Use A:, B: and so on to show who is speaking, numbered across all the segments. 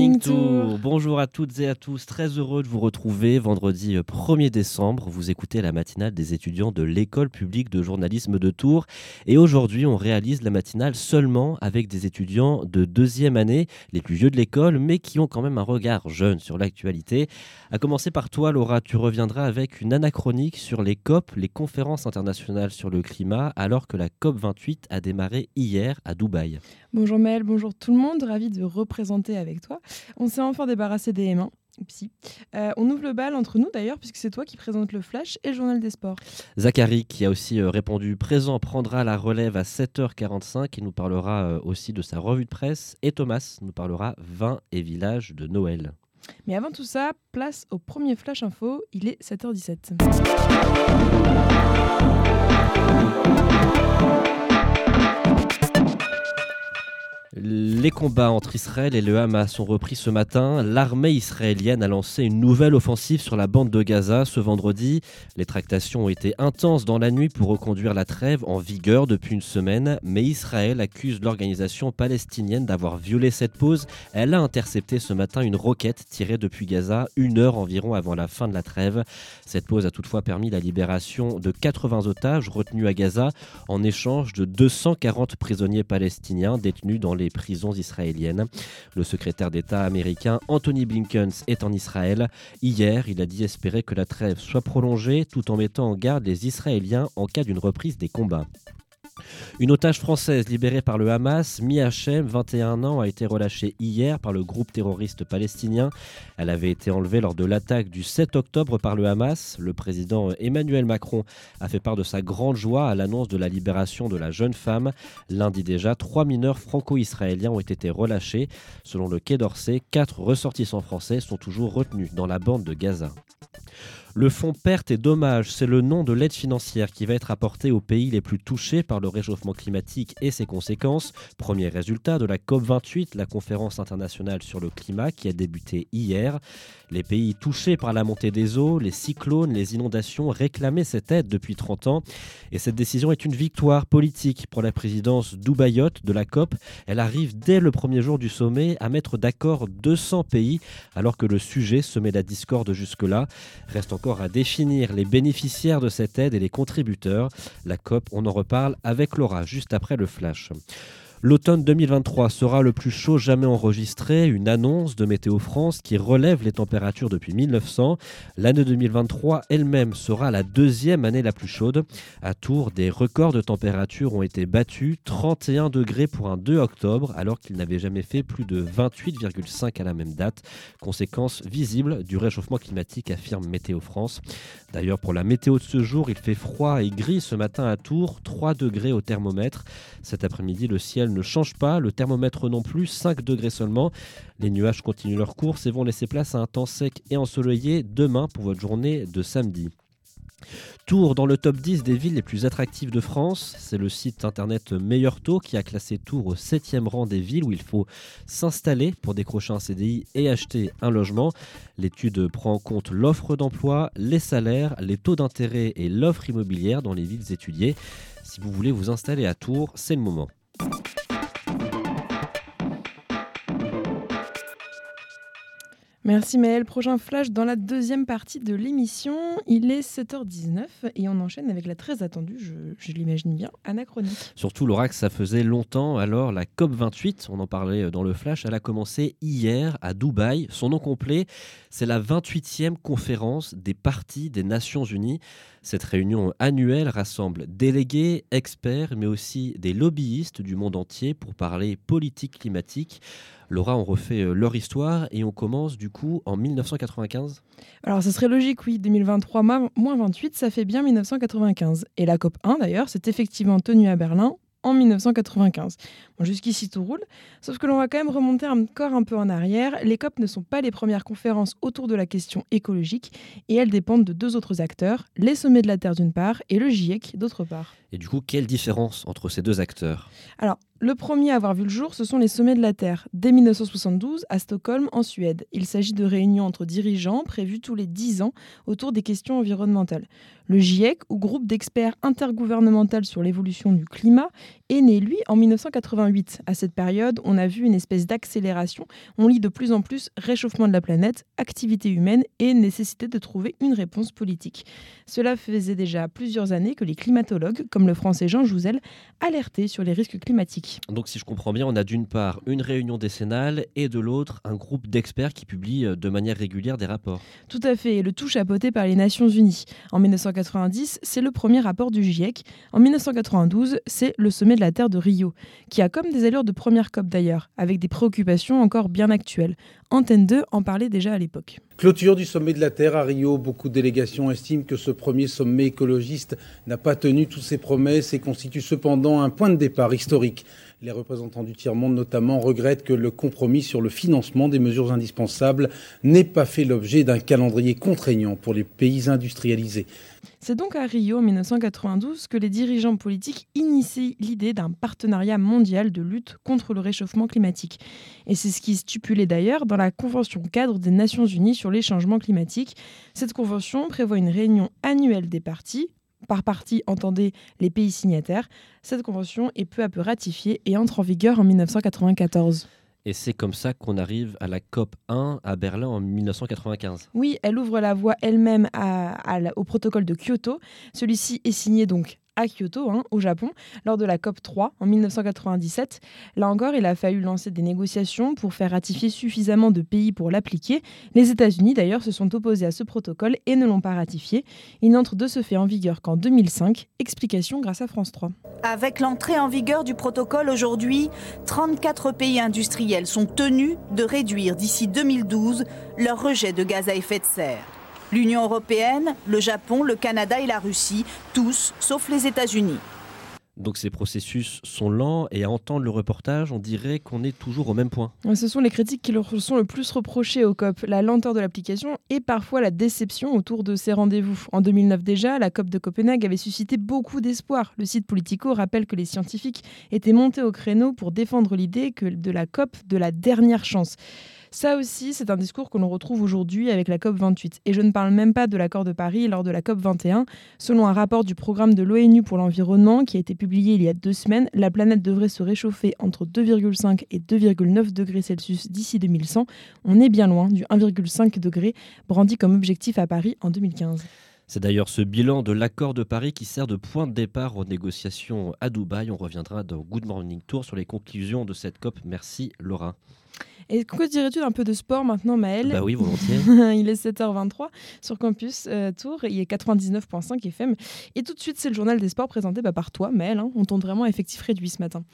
A: Morning tour. Bonjour à toutes et à tous. Très heureux de vous retrouver vendredi 1er décembre. Vous écoutez la matinale des étudiants de l'école publique de journalisme de Tours. Et aujourd'hui, on réalise la matinale seulement avec des étudiants de deuxième année, les plus vieux de l'école, mais qui ont quand même un regard jeune sur l'actualité. À commencer par toi, Laura, tu reviendras avec une anachronique sur les COP, les conférences internationales sur le climat, alors que la COP 28 a démarré hier à Dubaï.
B: Bonjour Mel, bonjour tout le monde, ravi de représenter avec toi. On s'est enfin débarrassé des M1. Upsi. Euh, on ouvre le bal entre nous d'ailleurs, puisque c'est toi qui présente le Flash et le Journal des Sports.
A: Zachary, qui a aussi euh, répondu présent, prendra la relève à 7h45 et nous parlera euh, aussi de sa revue de presse. Et Thomas nous parlera vin et village de Noël.
B: Mais avant tout ça, place au premier Flash Info, il est 7h17.
A: Les combats entre Israël et le Hamas ont repris ce matin. L'armée israélienne a lancé une nouvelle offensive sur la bande de Gaza ce vendredi. Les tractations ont été intenses dans la nuit pour reconduire la trêve en vigueur depuis une semaine, mais Israël accuse l'organisation palestinienne d'avoir violé cette pause. Elle a intercepté ce matin une roquette tirée depuis Gaza une heure environ avant la fin de la trêve. Cette pause a toutefois permis la libération de 80 otages retenus à Gaza en échange de 240 prisonniers palestiniens détenus dans les prisons israéliennes. Le secrétaire d'État américain Anthony Blinken est en Israël. Hier, il a dit espérer que la trêve soit prolongée tout en mettant en garde les Israéliens en cas d'une reprise des combats. Une otage française libérée par le Hamas, Mi Hachem, 21 ans, a été relâchée hier par le groupe terroriste palestinien. Elle avait été enlevée lors de l'attaque du 7 octobre par le Hamas. Le président Emmanuel Macron a fait part de sa grande joie à l'annonce de la libération de la jeune femme. Lundi déjà, trois mineurs franco-israéliens ont été relâchés. Selon le Quai d'Orsay, quatre ressortissants français sont toujours retenus dans la bande de Gaza. Le fonds Pertes et Dommages, c'est le nom de l'aide financière qui va être apportée aux pays les plus touchés par le réchauffement climatique et ses conséquences. Premier résultat de la COP28, la conférence internationale sur le climat qui a débuté hier. Les pays touchés par la montée des eaux, les cyclones, les inondations réclamaient cette aide depuis 30 ans. Et cette décision est une victoire politique pour la présidence dubaïote de la COP. Elle arrive dès le premier jour du sommet à mettre d'accord 200 pays alors que le sujet semait la discorde jusque-là. Reste à définir les bénéficiaires de cette aide et les contributeurs. La COP, on en reparle avec Laura juste après le flash. L'automne 2023 sera le plus chaud jamais enregistré, une annonce de Météo France qui relève les températures depuis 1900. L'année 2023 elle-même sera la deuxième année la plus chaude. À Tours, des records de température ont été battus, 31 degrés pour un 2 octobre, alors qu'il n'avait jamais fait plus de 28,5 à la même date. Conséquence visible du réchauffement climatique, affirme Météo France. D'ailleurs, pour la météo de ce jour, il fait froid et gris ce matin à Tours, 3 degrés au thermomètre. Cet après-midi, le ciel ne change pas, le thermomètre non plus, 5 degrés seulement. Les nuages continuent leur course et vont laisser place à un temps sec et ensoleillé demain pour votre journée de samedi. Tours dans le top 10 des villes les plus attractives de France. C'est le site internet Meilleur Taux qui a classé Tours au 7e rang des villes où il faut s'installer pour décrocher un CDI et acheter un logement. L'étude prend en compte l'offre d'emploi, les salaires, les taux d'intérêt et l'offre immobilière dans les villes étudiées. Si vous voulez vous installer à Tours, c'est le moment.
B: Merci Maël. Prochain flash dans la deuxième partie de l'émission. Il est 7h19 et on enchaîne avec la très attendue, je, l'imagine bien, anachronique.
A: Surtout Laura, que ça faisait longtemps. Alors la COP28, on en parlait dans le flash, elle a commencé hier à Dubaï. Son nom complet, c'est la 28e conférence des partis des Nations Unies. Cette réunion annuelle rassemble délégués, experts, mais aussi des lobbyistes du monde entier pour parler politique climatique. Laura, on refait euh, leur histoire et on commence du coup en 1995
B: Alors, ce serait logique, oui. 2023 moins 28, ça fait bien 1995. Et la COP 1, d'ailleurs, s'est effectivement tenue à Berlin en 1995. Bon, Jusqu'ici tout roule, sauf que l'on va quand même remonter encore un peu en arrière. Les COP ne sont pas les premières conférences autour de la question écologique et elles dépendent de deux autres acteurs, les sommets de la Terre d'une part et le GIEC d'autre part.
A: Et du coup, quelle différence entre ces deux acteurs?
B: Alors, le premier à avoir vu le jour, ce sont les sommets de la Terre, dès 1972 à Stockholm, en Suède. Il s'agit de réunions entre dirigeants prévues tous les 10 ans autour des questions environnementales. Le GIEC, ou groupe d'experts intergouvernemental sur l'évolution du climat, est né, lui, en 1988. À cette période, on a vu une espèce d'accélération. On lit de plus en plus réchauffement de la planète, activité humaine et nécessité de trouver une réponse politique. Cela faisait déjà plusieurs années que les climatologues, comme le français Jean Jouzel, alertaient sur les risques climatiques.
A: Donc si je comprends bien, on a d'une part une réunion décennale et de l'autre un groupe d'experts qui publie euh, de manière régulière des rapports.
B: Tout à fait, et le tout chapeauté par les Nations Unies. En 1990, c'est le premier rapport du GIEC. En 1992, c'est le sommet la Terre de Rio, qui a comme des allures de première COP d'ailleurs, avec des préoccupations encore bien actuelles. Antenne 2 en parlait déjà à l'époque.
C: Clôture du sommet de la Terre à Rio. Beaucoup de délégations estiment que ce premier sommet écologiste n'a pas tenu toutes ses promesses et constitue cependant un point de départ historique. Les représentants du tiers-monde notamment regrettent que le compromis sur le financement des mesures indispensables n'ait pas fait l'objet d'un calendrier contraignant pour les pays industrialisés.
B: C'est donc à Rio en 1992 que les dirigeants politiques initient l'idée d'un partenariat mondial de lutte contre le réchauffement climatique. Et c'est ce qui est stipulé d'ailleurs dans la Convention cadre des Nations Unies sur les changements climatiques. Cette convention prévoit une réunion annuelle des parties. Par partie, entendez les pays signataires. Cette convention est peu à peu ratifiée et entre en vigueur en 1994.
A: Et c'est comme ça qu'on arrive à la COP 1 à Berlin en 1995.
B: Oui, elle ouvre la voie elle-même au protocole de Kyoto. Celui-ci est signé donc à Kyoto, hein, au Japon, lors de la COP 3 en 1997. Là encore, il a fallu lancer des négociations pour faire ratifier suffisamment de pays pour l'appliquer. Les États-Unis, d'ailleurs, se sont opposés à ce protocole et ne l'ont pas ratifié. Il n'entre de ce fait en vigueur qu'en 2005. Explication grâce à France 3.
D: Avec l'entrée en vigueur du protocole aujourd'hui, 34 pays industriels sont tenus de réduire d'ici 2012 leur rejet de gaz à effet de serre. L'Union européenne, le Japon, le Canada et la Russie, tous sauf les États-Unis.
A: Donc ces processus sont lents et à entendre le reportage, on dirait qu'on est toujours au même point.
B: Ce sont les critiques qui leur sont le plus reprochées au COP, la lenteur de l'application et parfois la déception autour de ces rendez-vous. En 2009 déjà, la COP de Copenhague avait suscité beaucoup d'espoir. Le site Politico rappelle que les scientifiques étaient montés au créneau pour défendre l'idée que de la COP de la dernière chance. Ça aussi, c'est un discours que l'on retrouve aujourd'hui avec la COP 28. Et je ne parle même pas de l'accord de Paris lors de la COP 21. Selon un rapport du programme de l'ONU pour l'environnement qui a été publié il y a deux semaines, la planète devrait se réchauffer entre 2,5 et 2,9 degrés Celsius d'ici 2100. On est bien loin du 1,5 degré brandi comme objectif à Paris en 2015.
A: C'est d'ailleurs ce bilan de l'accord de Paris qui sert de point de départ aux négociations à Dubaï. On reviendra dans Good Morning Tour sur les conclusions de cette COP. Merci Laura.
B: Et que dirais-tu d'un peu de sport maintenant, Maël
A: Bah oui, volontiers.
B: il est 7h23 sur Campus euh, Tour, il est 99.5 FM. Et tout de suite, c'est le journal des sports présenté bah, par toi, Maël. hein. On tourne vraiment à effectif réduit ce matin.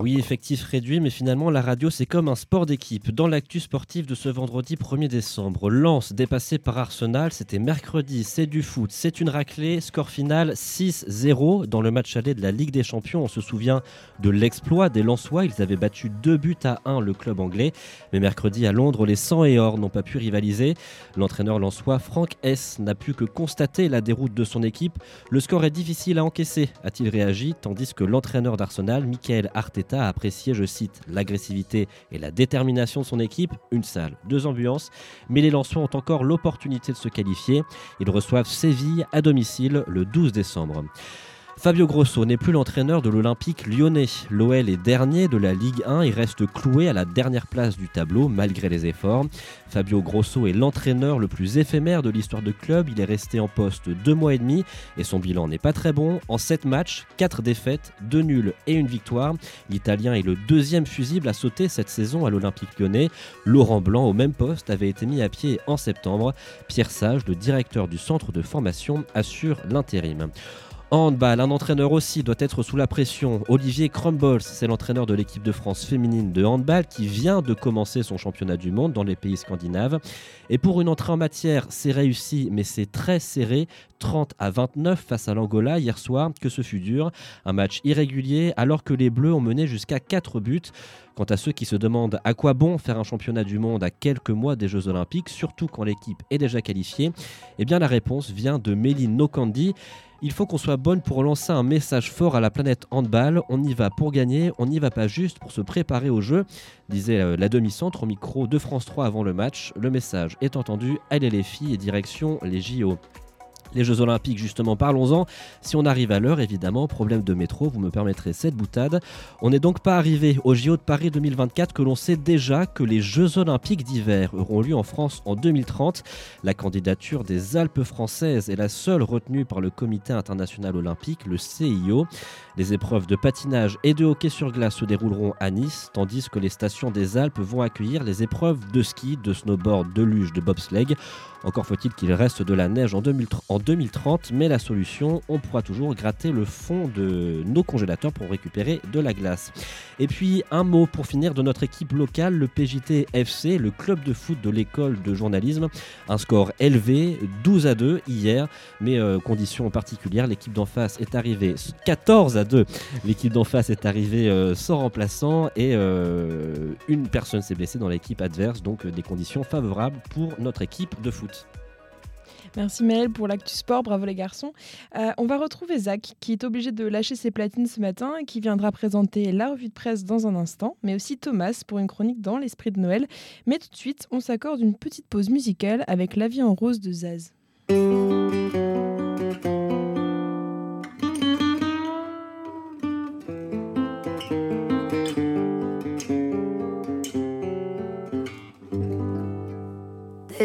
A: Oui, effectif réduit, mais finalement la radio c'est comme un sport d'équipe. Dans l'actu sportif de ce vendredi 1er décembre, Lens dépassé par Arsenal, c'était mercredi, c'est du foot, c'est une raclée, score final 6-0 dans le match aller de la Ligue des Champions. On se souvient de l'exploit des Lensois, ils avaient battu 2 buts à 1 le club anglais. Mais mercredi à Londres, les 100 et or n'ont pas pu rivaliser. L'entraîneur lensois Franck S n'a pu que constater la déroute de son équipe. Le score est difficile à encaisser, a-t-il réagi, tandis que l'entraîneur d'Arsenal, Michael Arteta, a apprécié, je cite, l'agressivité et la détermination de son équipe. Une salle, deux ambiances, mais les Lensois ont encore l'opportunité de se qualifier. Ils reçoivent Séville à domicile le 12 décembre. Fabio Grosso n'est plus l'entraîneur de l'Olympique lyonnais. L'OL est dernier de la Ligue 1 et reste cloué à la dernière place du tableau malgré les efforts. Fabio Grosso est l'entraîneur le plus éphémère de l'histoire du club. Il est resté en poste deux mois et demi et son bilan n'est pas très bon. En sept matchs, quatre défaites, deux nuls et une victoire. L'Italien est le deuxième fusible à sauter cette saison à l'Olympique lyonnais. Laurent Blanc, au même poste, avait été mis à pied en septembre. Pierre Sage, le directeur du centre de formation, assure l'intérim. Handball, un entraîneur aussi doit être sous la pression. Olivier Crumbles, c'est l'entraîneur de l'équipe de France féminine de handball qui vient de commencer son championnat du monde dans les pays scandinaves. Et pour une entrée en matière, c'est réussi, mais c'est très serré. 30 à 29 face à l'Angola hier soir, que ce fut dur. Un match irrégulier alors que les Bleus ont mené jusqu'à 4 buts. Quant à ceux qui se demandent à quoi bon faire un championnat du monde à quelques mois des Jeux Olympiques, surtout quand l'équipe est déjà qualifiée, eh bien la réponse vient de Méline Nokandi. Il faut qu'on soit bonne pour lancer un message fort à la planète handball. On y va pour gagner, on n'y va pas juste pour se préparer au jeu, disait euh, la demi-centre au micro de France 3 avant le match. Le message est entendu, allez les filles et direction les JO. Les Jeux Olympiques, justement, parlons-en. Si on arrive à l'heure, évidemment, problème de métro, vous me permettrez cette boutade. On n'est donc pas arrivé aux JO de Paris 2024 que l'on sait déjà que les Jeux Olympiques d'hiver auront lieu en France en 2030. La candidature des Alpes françaises est la seule retenue par le Comité international olympique, le CIO. Les épreuves de patinage et de hockey sur glace se dérouleront à Nice, tandis que les stations des Alpes vont accueillir les épreuves de ski, de snowboard, de luge, de bobsleigh. Encore faut-il qu'il reste de la neige en 2030, mais la solution, on pourra toujours gratter le fond de nos congélateurs pour récupérer de la glace. Et puis un mot pour finir de notre équipe locale, le PJT FC, le club de foot de l'école de journalisme. Un score élevé, 12 à 2 hier, mais euh, condition particulière, l'équipe d'en face est arrivée 14 à 2. L'équipe d'en face est arrivée euh, sans remplaçant et euh, une personne s'est blessée dans l'équipe adverse, donc des conditions favorables pour notre équipe de foot.
B: Merci Maëlle pour l'actu sport, bravo les garçons. Euh, on va retrouver Zach qui est obligé de lâcher ses platines ce matin et qui viendra présenter la revue de presse dans un instant, mais aussi Thomas pour une chronique dans l'esprit de Noël. Mais tout de suite, on s'accorde une petite pause musicale avec La vie en rose de Zaz.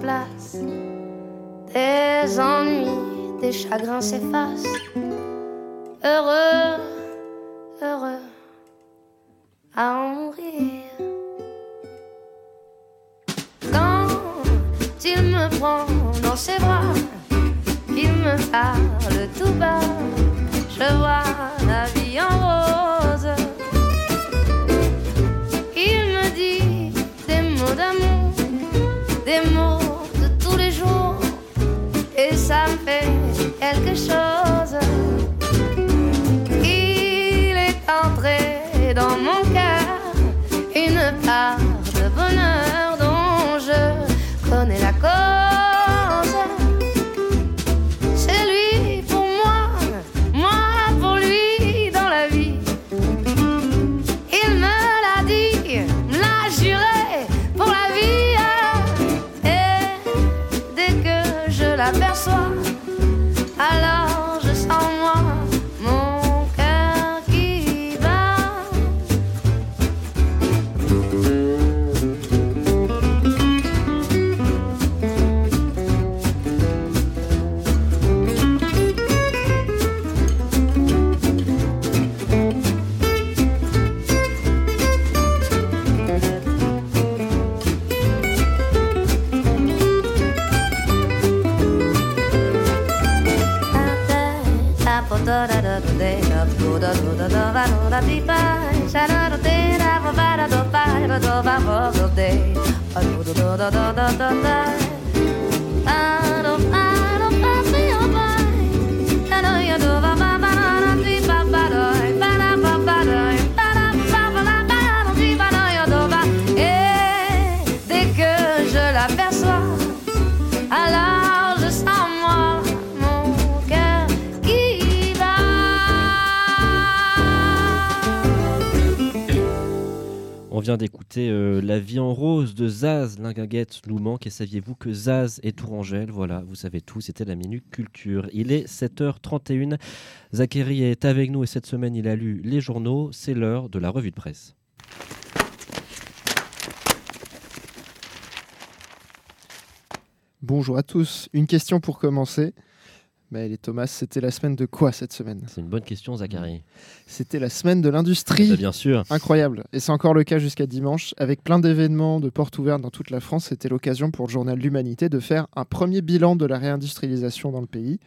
E: Place. Des ennuis, des chagrins s'effacent. Heureux, heureux à en mourir. Quand il me prend dans ses bras, qu'il me parle tout bas, je vois la vie en rose. Et
A: D'écouter euh, La vie en rose de Zaz. Linguinguette nous manque. Et saviez-vous que Zaz est Tourangelle? Voilà, vous savez tout. C'était la Minute Culture. Il est 7h31. Zachary est avec nous et cette semaine, il a lu les journaux. C'est l'heure de la revue de presse.
F: Bonjour à tous. Une question pour commencer. Mais les Thomas, c'était la semaine de quoi cette semaine?
A: C'est une bonne question, Zachary.
F: C'était la semaine de
A: Bah,
F: l'industrie.
A: bien sûr.
F: Incroyable. Et c'est encore le cas jusqu'à dimanche. Avec plein d'événements, de portes ouvertes dans toute la France, c'était l'occasion pour le journal L'Humanité de faire un premier bilan de la réindustrialisation dans le pays.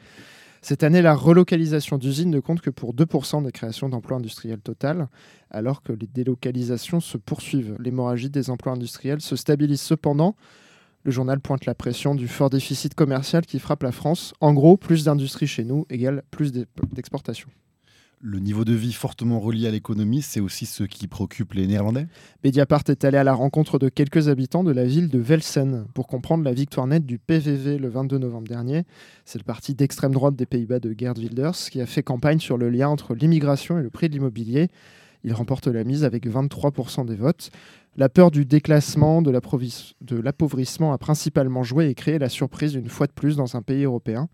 F: Cette année, la relocalisation d'usines ne compte que pour 2% des créations d'emplois industriels totales, alors que les délocalisations se poursuivent. L'hémorragie des emplois industriels se stabilise cependant. Le journal pointe la pression du fort déficit commercial qui frappe la France. En gros, plus d'industrie chez nous égale plus d'e- d'exportation.
G: Le niveau de vie fortement relié à l'économie, c'est aussi ce qui préoccupe les Néerlandais?
F: Mediapart est allé à la rencontre de quelques habitants de la ville de Velsen pour comprendre la victoire nette du PVV le 22 novembre dernier. C'est le parti d'extrême droite des Pays-Bas de Geert Wilders qui a fait campagne sur le lien entre l'immigration et le prix de l'immobilier. Il remporte la mise avec 23% des votes. La peur du déclassement, de l'appauvrissement a principalement joué et créé la surprise une fois de plus dans un pays européen.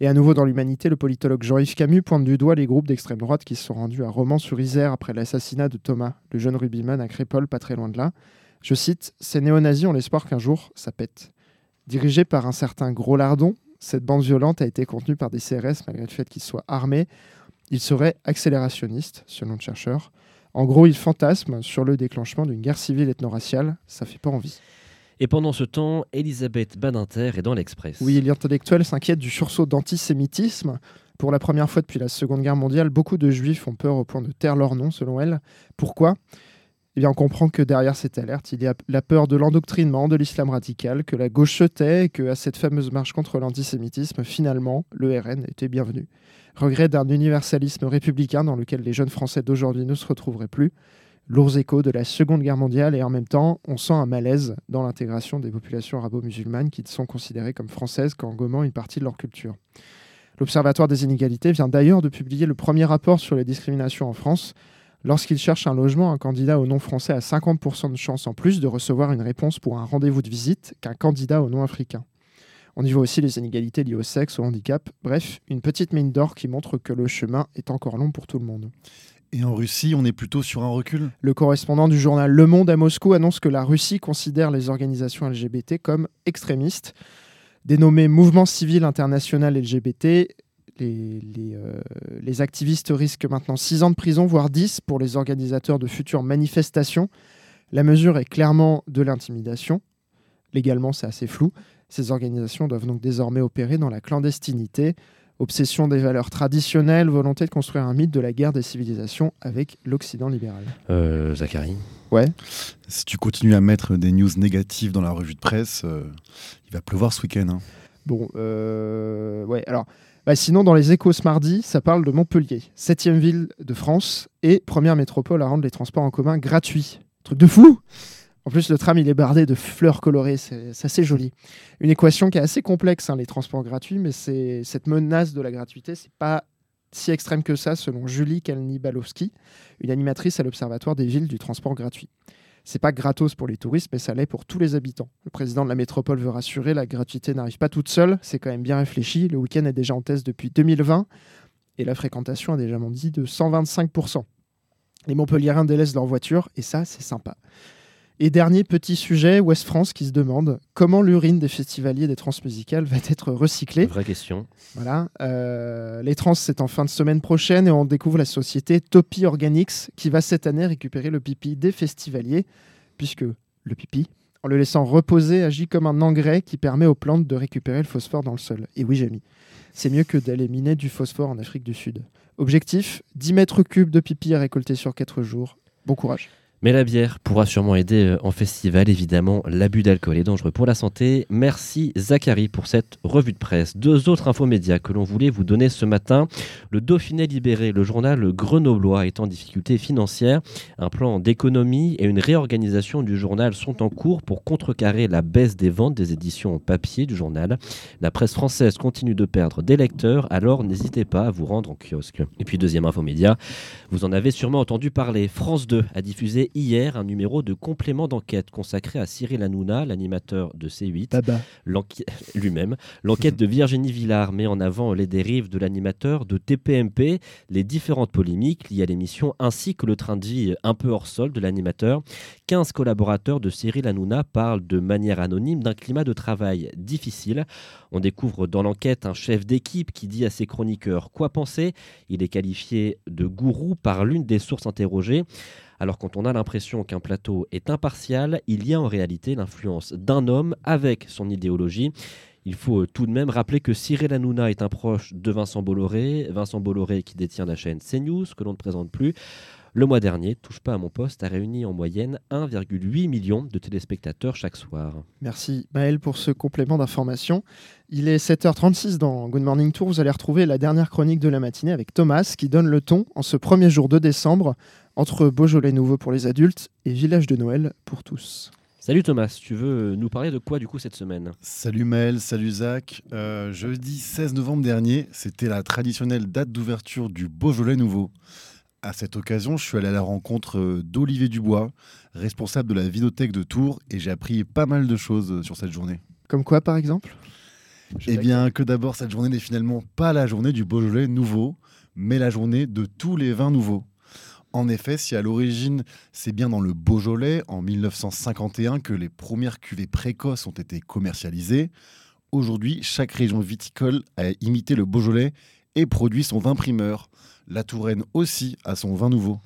F: Et à nouveau dans l'humanité, le politologue Jean-Yves Camus pointe du doigt les groupes d'extrême droite qui se sont rendus à Romans-sur-Isère après l'assassinat de Thomas, le jeune rugbyman à Crépole, pas très loin de là. Je cite Ces néo-nazis ont l'espoir qu'un jour, ça pète. Dirigé par un certain Gros Lardon, cette bande violente a été contenue par des CRS malgré le fait qu'ils soient armés. Ils seraient accélérationnistes, selon le chercheur. En gros, ils fantasment sur le déclenchement d'une guerre civile ethno-raciale. Ça fait pas envie.
A: Et pendant ce temps, Elisabeth Badinter est dans l'Express.
F: Oui, l'intellectuel s'inquiète du sursaut d'antisémitisme. Pour la première fois depuis la Seconde Guerre mondiale, beaucoup de juifs ont peur au point de taire leur nom, selon elle. Pourquoi? Eh bien, on comprend que derrière cette alerte, il y a la peur de l'endoctrinement de l'islam radical, que la gauche se tait et que à cette fameuse marche contre l'antisémitisme, finalement, le RN était bienvenu. Regret d'un universalisme républicain dans lequel les jeunes Français d'aujourd'hui ne se retrouveraient plus. Lourds échos de la Seconde Guerre mondiale et en même temps, on sent un malaise dans l'intégration des populations arabo-musulmanes qui sont considérées comme françaises qu'en gommant une partie de leur culture. L'Observatoire des inégalités vient d'ailleurs de publier le premier rapport sur les discriminations en France. Lorsqu'il cherche un logement, un candidat au nom français a 50% de chances en plus de recevoir une réponse pour un rendez-vous de visite qu'un candidat au nom africain. On y voit aussi les inégalités liées au sexe, au handicap. Bref, une petite mine d'or qui montre que le chemin est encore long pour tout le monde.
G: Et en Russie, on est plutôt sur un recul?
F: Le correspondant du journal Le Monde à Moscou annonce que la Russie considère les organisations LGBT comme extrémistes. Dénommé Mouvement civil international LGBT, les, les, euh, les activistes risquent maintenant 6 ans de prison, voire 10 pour les organisateurs de futures manifestations. La mesure est clairement de l'intimidation. Légalement, c'est assez flou. Ces organisations doivent donc désormais opérer dans la clandestinité. Obsession des valeurs traditionnelles, volonté de construire un mythe de la guerre des civilisations avec l'Occident libéral.
A: Euh, Zachary
F: Ouais.
G: Si tu continues à mettre des news négatives dans la revue de presse, euh, il va pleuvoir ce week-end. hein.
F: Bon, euh, ouais, alors, bah, sinon, dans les échos ce mardi, ça parle de Montpellier, septième ville de France et première métropole à rendre les transports en commun gratuits. Truc de fou En plus, le tram, il est bardé de fleurs colorées, c'est assez joli. Une équation qui est assez complexe, hein, les transports gratuits, mais cette menace de la gratuité, c'est pas si extrême que ça, selon Julie Kalnibalowski, une animatrice à l'Observatoire des villes du transport gratuit. C'est pas gratos pour les touristes, mais ça l'est pour tous les habitants. Le président de la métropole veut rassurer, la gratuité n'arrive pas toute seule, c'est quand même bien réfléchi. Le week-end est déjà en test depuis 2020 et la fréquentation a déjà bondi de 125%. Les Montpelliérains délaissent leur voiture et ça, c'est sympa. Et dernier petit sujet, Ouest France qui se demande comment l'urine des festivaliers des transmusicales va être recyclée.
A: Vraie question.
F: Voilà. euh, les trans, c'est en fin de semaine prochaine et on découvre la société Topi Organics qui va cette année récupérer le pipi des festivaliers, puisque le pipi, en le laissant reposer, agit comme un engrais qui permet aux plantes de récupérer le phosphore dans le sol. Et oui, j'ai mis. C'est mieux que d'aller miner du phosphore en Afrique du Sud. Objectif 10 mètres cubes de pipi à récolter sur 4 jours. Bon courage.
A: Mais la bière pourra sûrement aider euh, en festival, évidemment. L'abus d'alcool est dangereux pour la santé. Merci Zachary pour cette revue de presse. Deux autres infomédias que l'on voulait vous donner ce matin. Le Dauphiné libéré, le journal grenoblois est en difficulté financière. Un plan d'économie et une réorganisation du journal sont en cours pour contrecarrer la baisse des ventes des éditions papier du journal. La presse française continue de perdre des lecteurs, alors n'hésitez pas à vous rendre en kiosque. Et puis deuxième infomédia, vous en avez sûrement entendu parler. France 2 a diffusé hier un numéro de complément d'enquête consacré à Cyril Hanouna, l'animateur de C8. Lui-même. L'enquête de Virginie Villard met en avant les dérives de l'animateur de TPMP, les différentes polémiques liées à l'émission, ainsi que le train de vie un peu hors sol de l'animateur. 15 collaborateurs de Cyril Hanouna parlent de manière anonyme d'un climat de travail difficile. On découvre dans l'enquête un chef d'équipe qui dit à ses chroniqueurs quoi penser? Il est qualifié de gourou par l'une des sources interrogées. Alors quand on a l'impression qu'un plateau est impartial, il y a en réalité l'influence d'un homme avec son idéologie. Il faut euh, tout de même rappeler que Cyril Hanouna est un proche de Vincent Bolloré, Vincent Bolloré qui détient la chaîne CNews, que l'on ne présente plus. Le mois dernier, Touche pas à mon poste a réuni en moyenne 1,8 million de téléspectateurs chaque soir.
F: Merci Maël pour ce complément d'information. Il est 7h36 dans Good Morning Tour. Vous allez retrouver la dernière chronique de la matinée avec Thomas qui donne le ton en ce premier jour de décembre entre Beaujolais nouveau pour les adultes et Village de Noël pour tous.
A: Salut Thomas, tu veux nous parler de quoi du coup cette semaine?
G: Salut Maël, salut Zach. Euh, jeudi 16 novembre dernier, c'était la traditionnelle date d'ouverture du Beaujolais nouveau. À cette occasion, je suis allé à la rencontre euh, d'Olivier Dubois, responsable de la Vinothèque de Tours, et j'ai appris pas mal de choses euh, sur cette journée.
F: Comme quoi par exemple?
G: Eh bien, que d'abord, cette journée n'est finalement pas la journée du Beaujolais nouveau, mais la journée de tous les vins nouveaux. En effet, si à l'origine, c'est bien dans le Beaujolais, en 1951, que les premières cuvées précoces ont été commercialisées, aujourd'hui, chaque région viticole a imité le Beaujolais et produit son vin primeur. La Touraine aussi a son vin nouveau.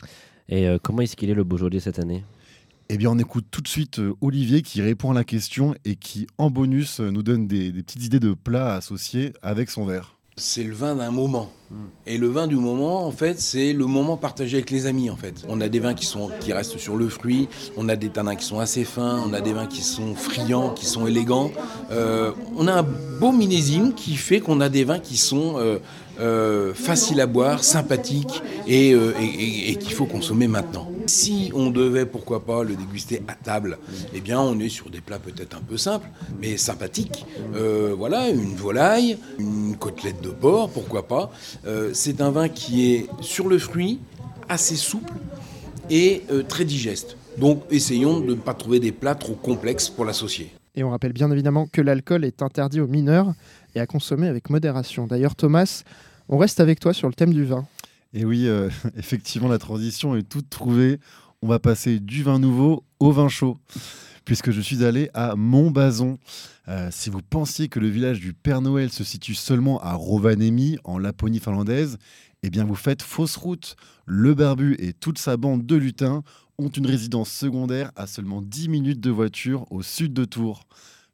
A: Et euh, comment est-ce qu'il est le Beaujolais cette année?
G: Eh bien, on écoute tout de suite euh, Olivier qui répond à la question et qui, en bonus, euh, nous donne des, des petites idées de plats associés avec son verre
H: c'est le vin d'un moment. Et le vin du moment, en fait, c'est le moment partagé avec les amis, en fait. On a des vins qui, sont, qui restent sur le fruit, on a des tanins qui sont assez fins, on a des vins qui sont friands, qui sont élégants. Euh, on a un beau millésime qui fait qu'on a des vins qui sont euh, euh, faciles à boire, sympathiques et qu'il faut consommer maintenant. Si on devait, pourquoi pas, le déguster à table, eh bien, on est sur des plats peut-être un peu simples, mais sympathiques. Euh, voilà, une volaille, une côtelette de porc, pourquoi pas. Euh, c'est un vin qui est sur le fruit, assez souple et euh, très digeste. Donc, essayons de ne pas trouver des plats trop complexes pour l'associer.
F: Et on rappelle bien évidemment que l'alcool est interdit aux mineurs et à consommer avec modération. D'ailleurs, Thomas, on reste avec toi sur le thème du vin.
G: Et oui, euh, effectivement, la transition est toute trouvée. On va passer du vin nouveau au vin chaud, puisque je suis allé à Montbazon. Euh, si vous pensiez que le village du Père Noël se situe seulement à Rovaniemi, en Laponie finlandaise, eh bien vous faites fausse route. Le barbu et toute sa bande de lutins ont une résidence secondaire à seulement 10 minutes de voiture au sud de Tours.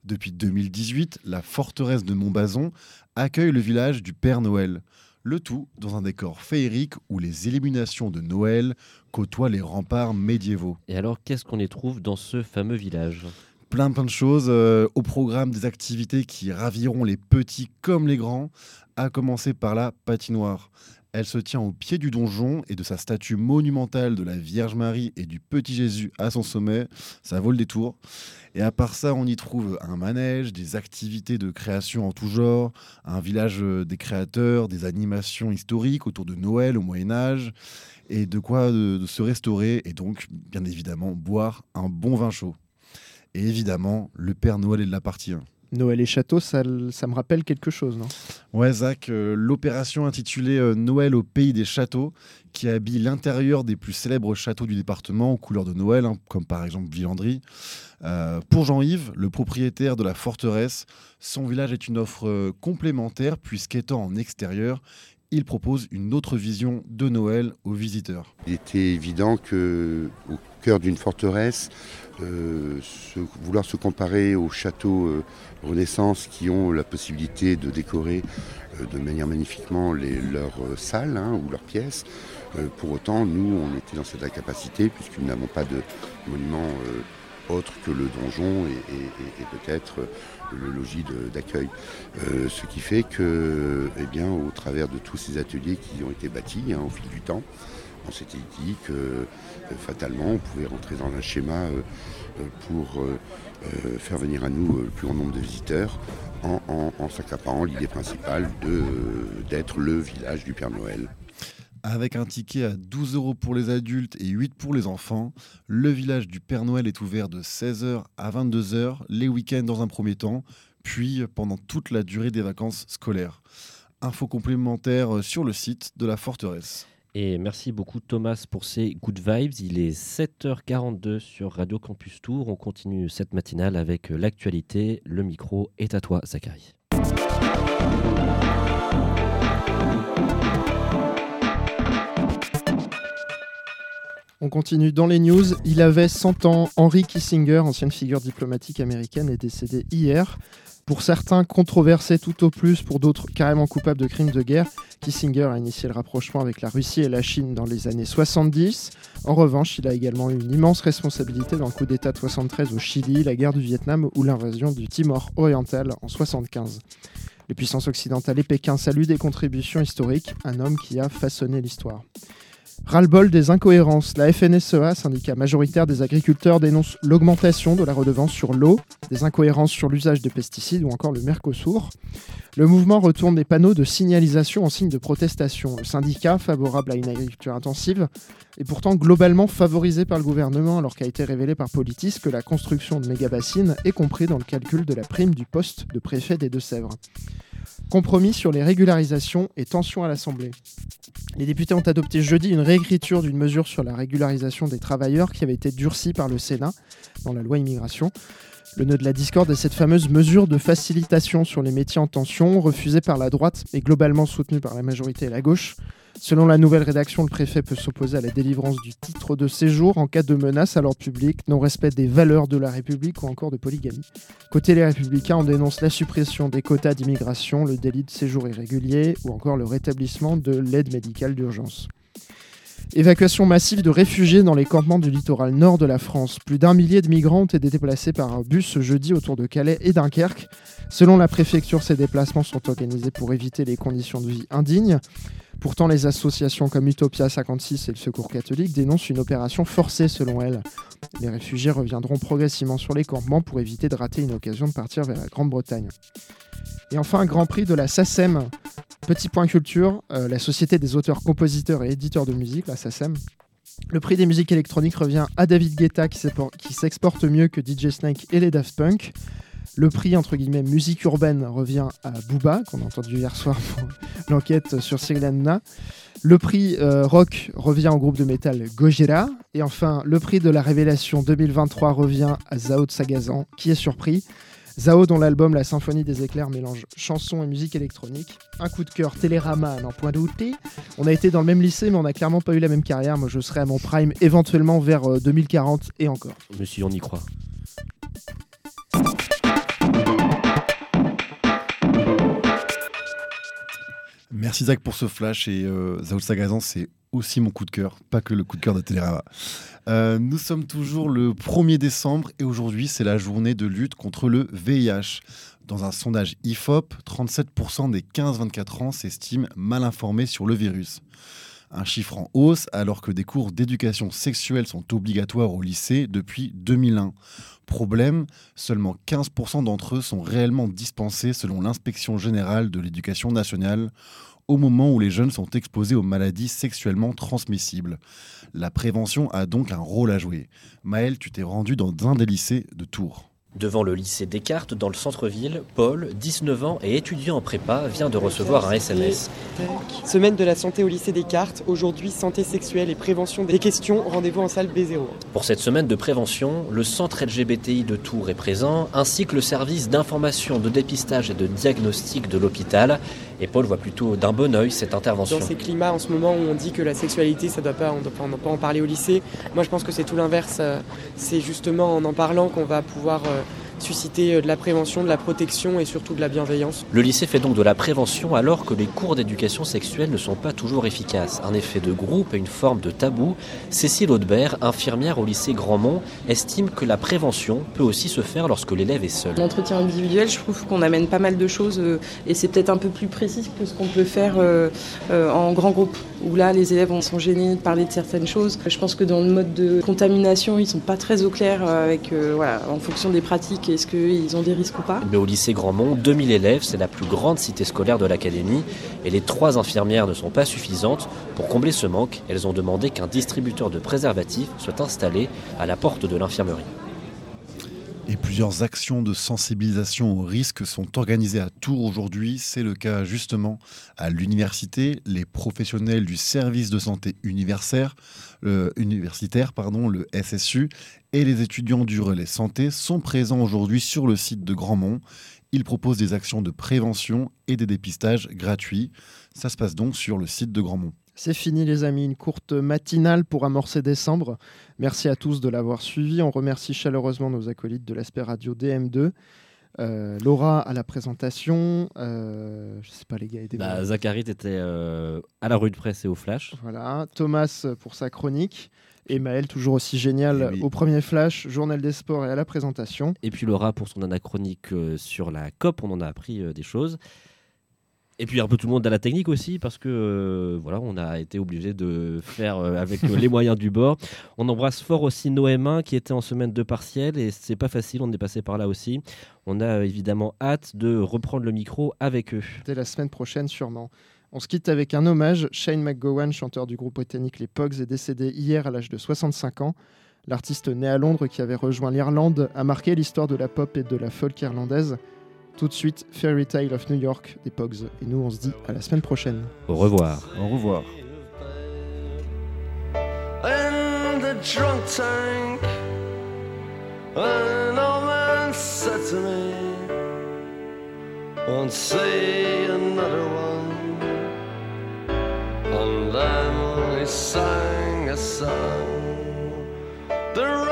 G: Depuis 2018, la forteresse de Montbazon accueille le village du Père Noël. Le tout dans un décor féerique où les illuminations de Noël côtoient les remparts médiévaux.
A: Et alors, qu'est-ce qu'on y trouve dans ce fameux village?
G: Plein plein de choses. Euh, au programme des activités qui raviront les petits comme les grands, à commencer par la patinoire. Elle se tient au pied du donjon et de sa statue monumentale de la Vierge Marie et du Petit Jésus à son sommet. Ça vaut le détour. Et à part ça, on y trouve un manège, des activités de création en tout genre, un village euh, des créateurs, des animations historiques autour de Noël au Moyen Âge, et de quoi de, se restaurer, et donc bien évidemment boire un bon vin chaud. Et évidemment, le Père Noël est de la partie 1.
F: Noël et Château, ça, ça, me rappelle quelque chose, non?
G: Ouais, Zach, euh, l'opération intitulée euh, Noël au pays des châteaux, qui habille l'intérieur des plus célèbres châteaux du département aux couleurs de Noël, hein, comme par exemple Villandry. Euh, pour Jean-Yves, le propriétaire de la forteresse, son village est une offre complémentaire, puisqu'étant en extérieur, il propose une autre vision de Noël aux visiteurs.
I: Il était évident que au cœur d'une forteresse, euh, se- vouloir se comparer aux châteaux euh, Renaissance qui ont la possibilité de décorer euh, de manière magnifiquement leurs euh, salles hein, ou leurs pièces. Euh, pour autant, nous, on était dans cette incapacité puisque nous n'avons pas de monument autre que le donjon et, peut-être le logis d'accueil. Ce qui fait que, eh bien, au travers de tous ces ateliers qui ont été bâtis hein, au fil du temps, on s'était dit que euh, fatalement on pouvait rentrer dans un schéma euh, euh, pour faire venir à nous le plus grand nombre de visiteurs en, s'accaparant l'idée principale d'être le village du Père Noël.
G: Avec un ticket à 12 euros pour les adultes et 8 pour les enfants, le village du Père Noël est ouvert de 16h à 22h, les week-ends dans un premier temps, puis pendant toute la durée des vacances scolaires. Info complémentaire sur le site de la forteresse.
A: Et merci beaucoup Thomas pour ces good vibes. Il est 7h42 sur Radio Campus Tour. On continue cette matinale avec l'actualité. Le micro est à toi, Zachary.
F: On continue dans les news. Il avait 100 ans. Henry Kissinger, ancienne figure diplomatique américaine, est décédé hier. Pour certains, controversé tout au plus, pour d'autres, carrément coupable de crimes de guerre. Kissinger a initié le rapprochement avec la Russie et la Chine dans les années 70. En revanche, il a également eu une immense responsabilité dans le coup d'État de 73 au Chili, la guerre du Vietnam ou l'invasion du Timor oriental en 75. Les puissances occidentales et Pékin saluent des contributions historiques, un homme qui a façonné l'histoire. Ras-le-bol des incohérences. La FNSEA, syndicat majoritaire des agriculteurs, dénonce l'augmentation de la redevance sur l'eau, des incohérences sur l'usage de pesticides ou encore le Mercosur. Le mouvement retourne des panneaux de signalisation en signe de protestation. Le syndicat, favorable à une agriculture intensive, est pourtant globalement favorisé par le gouvernement alors qu'a été révélé par Politis que la construction de méga-bassines est compris dans le calcul de la prime du poste de préfet des Deux-Sèvres. Compromis sur les régularisations et tensions à l'Assemblée. Les députés ont adopté jeudi une réécriture d'une mesure sur la régularisation des travailleurs qui avait été durcie par le Sénat dans la loi immigration. Le nœud de la discorde est cette fameuse mesure de facilitation sur les métiers en tension, refusée par la droite et globalement soutenue par la majorité et la gauche. Selon la nouvelle rédaction, le préfet peut s'opposer à la délivrance du titre de séjour en cas de menace à l'ordre public, non-respect des valeurs de la République ou encore de polygamie. Côté les Républicains, on dénonce la suppression des quotas d'immigration, le délit de séjour irrégulier ou encore le rétablissement de l'aide médicale d'urgence. Évacuation massive de réfugiés dans les campements du littoral nord de la France. Plus d'un millier de migrants ont été déplacés par un bus ce jeudi autour de Calais et Dunkerque. Selon la préfecture, ces déplacements sont organisés pour éviter les conditions de vie indignes. Pourtant, les associations comme Utopia 56 et le Secours catholique dénoncent une opération forcée selon elles. Les réfugiés reviendront progressivement sur les campements pour éviter de rater une occasion de partir vers la Grande-Bretagne. Et enfin, un grand prix de la SACEM. Petit point culture, euh, la Société des auteurs, compositeurs et éditeurs de musique, la SACEM. Le prix des musiques électroniques revient à David Guetta qui s'exporte mieux que DJ Snake et les Daft Punk. Le prix, entre guillemets, musique urbaine revient à Booba, qu'on a entendu hier soir pour l'enquête sur Cyril. Le prix euh, rock revient au groupe de métal Gojira. Et enfin, le prix de la révélation 2023 revient à Zao de Sagazan, qui est surpris. Zao, dont l'album La Symphonie des éclairs mélange chansons et musique électronique. Un coup de cœur Télérama, n'en point douter. On a été dans le même lycée, mais on n'a clairement pas eu la même carrière. Moi, je serai à mon prime éventuellement vers euh, 2040 et encore.
A: Monsieur, on y croit.
G: Merci Zach pour ce flash et euh, Zao Sagazan, c'est aussi mon coup de cœur, pas que le coup de cœur de Télérama. Euh, nous sommes toujours le 1er décembre et aujourd'hui c'est la journée de lutte contre le VIH. Dans un sondage IFOP, 37% des 15-24 ans s'estiment mal informés sur le virus. Un chiffre en hausse alors que des cours d'éducation sexuelle sont obligatoires au lycée depuis 2001. Problème, seulement 15% d'entre eux sont réellement dispensés selon l'inspection générale de l'éducation nationale au moment où les jeunes sont exposés aux maladies sexuellement transmissibles. La prévention a donc un rôle à jouer. Maël, tu t'es rendu dans un des lycées de Tours.
J: Devant le lycée Descartes, dans le centre-ville, Paul, 19 ans et étudiant en prépa, vient de recevoir un SMS.
K: Semaine de la santé au lycée Descartes. Aujourd'hui, santé sexuelle et prévention des questions. Rendez-vous en salle B0.
J: Pour cette semaine de prévention, le centre LGBTI de Tours est présent, ainsi que le service d'information, de dépistage et de diagnostic de l'hôpital. Et Paul voit plutôt d'un bon oeil cette intervention.
K: Dans ces climats en ce moment où on dit que la sexualité, ça doit pas, on ne doit pas en parler au lycée, moi je pense que c'est tout l'inverse. C'est justement en en parlant qu'on va pouvoir euh, susciter euh, de la prévention, de la protection et surtout de la bienveillance.
J: Le lycée fait donc de la prévention alors que les cours d'éducation sexuelle ne sont pas toujours efficaces. Un effet de groupe et une forme de tabou. Cécile Audebert, infirmière au lycée Grandmont, estime que la prévention peut aussi se faire lorsque l'élève est seul.
L: L'entretien individuel, je trouve qu'on amène pas mal de choses euh, et c'est peut-être un peu plus précis que ce qu'on peut faire euh, en grand groupe où là les élèves sont gênés de parler de certaines choses. Je pense que dans le mode de contamination, ils sont pas très au clair avec voilà, en fonction des pratiques est-ce qu'ils ont des risques ou pas
J: Mais au lycée Grandmont, 2000 élèves, c'est la plus grande cité scolaire de l'académie et les trois infirmières ne sont pas suffisantes. Pour combler ce manque, elles ont demandé qu'un distributeur de préservatifs soit installé à la porte de l'infirmerie.
G: Et plusieurs actions de sensibilisation au risque sont organisées à Tours aujourd'hui. C'est le cas justement à l'université. Les professionnels du service de santé universitaire, euh, universitaire pardon, le SSU, et les étudiants du relais santé sont présents aujourd'hui sur le site de Grandmont. Ils proposent des actions de prévention et des dépistages gratuits. Ça se passe donc sur le site de Grandmont.
F: C'est fini les amis, une courte matinale pour amorcer décembre. Merci à tous de l'avoir suivi. On remercie chaleureusement nos acolytes de l'Asper Radio DM2. Euh, Laura à la présentation, euh, je sais pas les gars.
A: Bah, Zachary était euh, à la rue de presse et au flash.
F: Voilà, Thomas pour sa chronique. Et Maël, toujours aussi génial au premier flash, journal des sports et à la présentation.
A: Et puis Laura pour son anachronique sur la COP, on en a appris des choses. Et puis un peu tout le monde à la technique aussi, parce que euh, voilà, on a été obligé de faire euh, avec euh, les moyens du bord. On embrasse fort aussi Noémin qui était en semaine de partiel et c'est pas facile, on est passé par là aussi. On a évidemment hâte de reprendre le micro avec eux.
F: Dès la semaine prochaine, sûrement. On se quitte avec un hommage. Shane McGowan, chanteur du groupe britannique Les Pogs, est décédé hier à l'âge de 65 ans. L'artiste né à Londres qui avait rejoint l'Irlande a marqué l'histoire de la pop et de la folk irlandaise. Tout de suite, Fairy Tale of New York des Pogs. Et nous, on se dit à la semaine prochaine.
A: Au revoir.
G: Au revoir.
M: In the drunk tank, an old man said to me, Won't see another one. And then he sang a song, the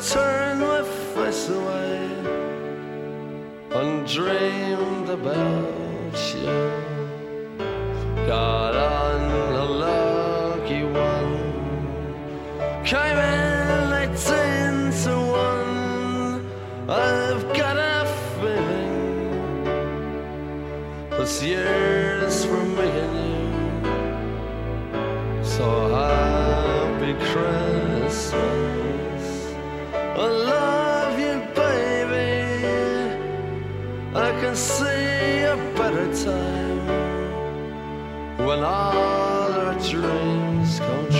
M: I turned my face away and dreamed about you. Got on a lucky one, came in eighteen to one. I've got a feeling this year's for me and you. So I love you, baby. I can see a better time when all our dreams come true.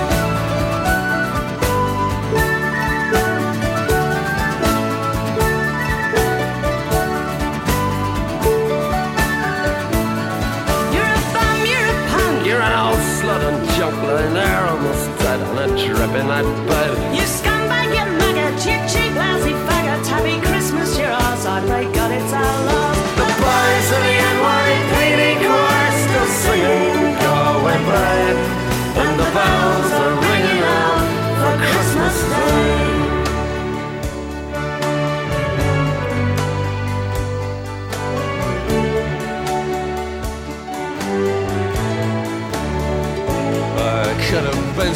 N: A
M: drip in that bed.
N: You scumbag, you maggot, you cheap, lousy faggot. Happy Christmas, you're ours. I pray God it's our love.
M: The boys of the NYPD choir still singing, go away. And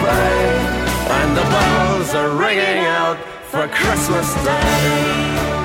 M: "Go and the bells are ringing out for Christmas Day.